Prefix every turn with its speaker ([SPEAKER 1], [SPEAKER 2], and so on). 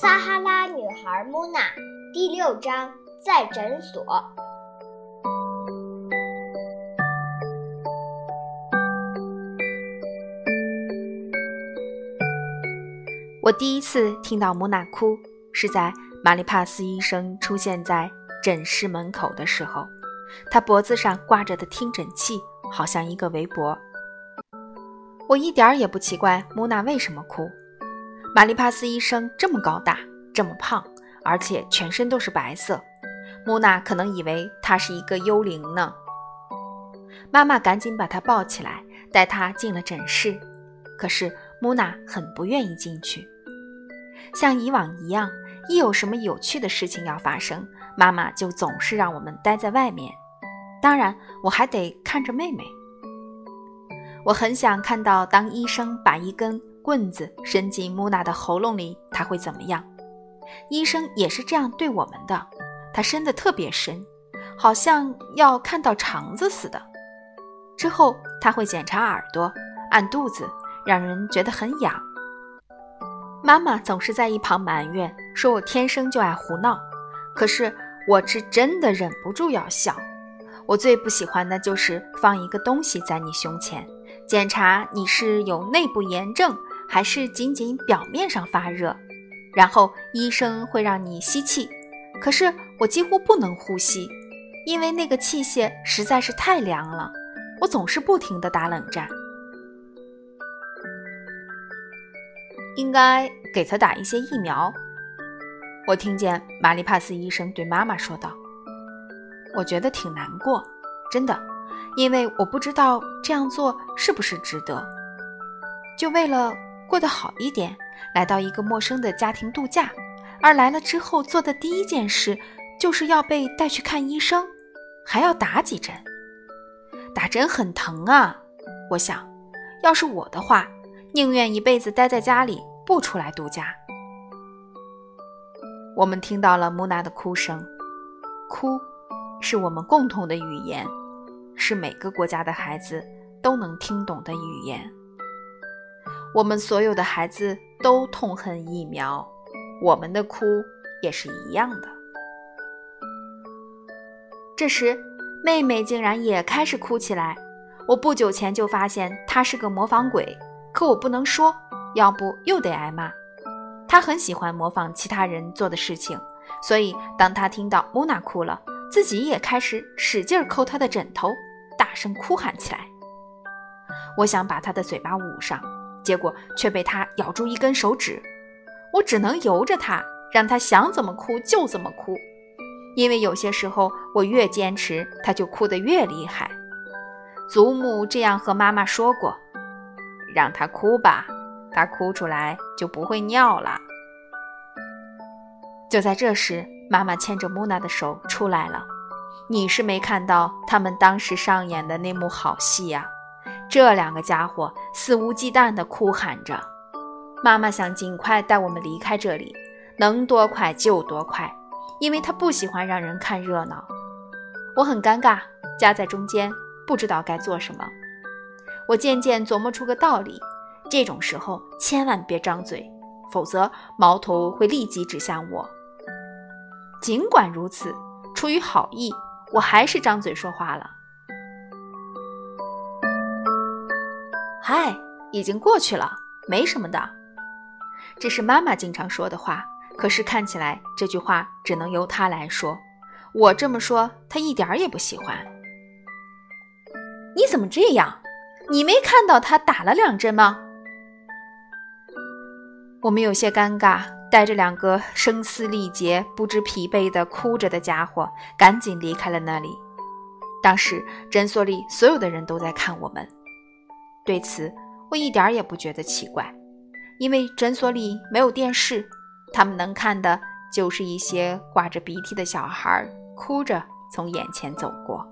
[SPEAKER 1] 撒哈拉女孩穆娜第六章在诊所。
[SPEAKER 2] 我第一次听到穆娜哭，是在玛丽帕斯医生出现在诊室门口的时候，他脖子上挂着的听诊器好像一个围脖。我一点儿也不奇怪穆娜为什么哭。玛丽帕斯医生这么高大，这么胖，而且全身都是白色。木娜可能以为他是一个幽灵呢。妈妈赶紧把他抱起来，带他进了诊室。可是木娜很不愿意进去。像以往一样，一有什么有趣的事情要发生，妈妈就总是让我们待在外面。当然，我还得看着妹妹。我很想看到，当医生把一根。棍子伸进木娜的喉咙里，他会怎么样？医生也是这样对我们的，他伸得特别深，好像要看到肠子似的。之后他会检查耳朵、按肚子，让人觉得很痒。妈妈总是在一旁埋怨，说我天生就爱胡闹。可是我是真的忍不住要笑。我最不喜欢的就是放一个东西在你胸前，检查你是有内部炎症。还是仅仅表面上发热，然后医生会让你吸气，可是我几乎不能呼吸，因为那个器械实在是太凉了，我总是不停地打冷战。应该给他打一些疫苗，我听见玛丽帕斯医生对妈妈说道。我觉得挺难过，真的，因为我不知道这样做是不是值得，就为了。过得好一点，来到一个陌生的家庭度假，而来了之后做的第一件事，就是要被带去看医生，还要打几针。打针很疼啊！我想，要是我的话，宁愿一辈子待在家里，不出来度假。我们听到了木娜的哭声，哭，是我们共同的语言，是每个国家的孩子都能听懂的语言。我们所有的孩子都痛恨疫苗，我们的哭也是一样的。这时，妹妹竟然也开始哭起来。我不久前就发现她是个模仿鬼，可我不能说，要不又得挨骂。她很喜欢模仿其他人做的事情，所以当她听到穆娜哭了，自己也开始使劲抠她的枕头，大声哭喊起来。我想把她的嘴巴捂上。结果却被他咬住一根手指，我只能由着他，让他想怎么哭就怎么哭。因为有些时候我越坚持，他就哭得越厉害。祖母这样和妈妈说过：“让他哭吧，他哭出来就不会尿了。”就在这时，妈妈牵着木娜的手出来了。你是没看到他们当时上演的那幕好戏呀？这两个家伙肆无忌惮地哭喊着，妈妈想尽快带我们离开这里，能多快就多快，因为她不喜欢让人看热闹。我很尴尬，夹在中间，不知道该做什么。我渐渐琢磨出个道理：这种时候千万别张嘴，否则矛头会立即指向我。尽管如此，出于好意，我还是张嘴说话了。嗨，已经过去了，没什么的。这是妈妈经常说的话，可是看起来这句话只能由她来说。我这么说，她一点儿也不喜欢。你怎么这样？你没看到他打了两针吗？我们有些尴尬，带着两个声嘶力竭、不知疲惫的哭着的家伙，赶紧离开了那里。当时诊所里所有的人都在看我们。对此，我一点也不觉得奇怪，因为诊所里没有电视，他们能看的就是一些挂着鼻涕的小孩哭着从眼前走过。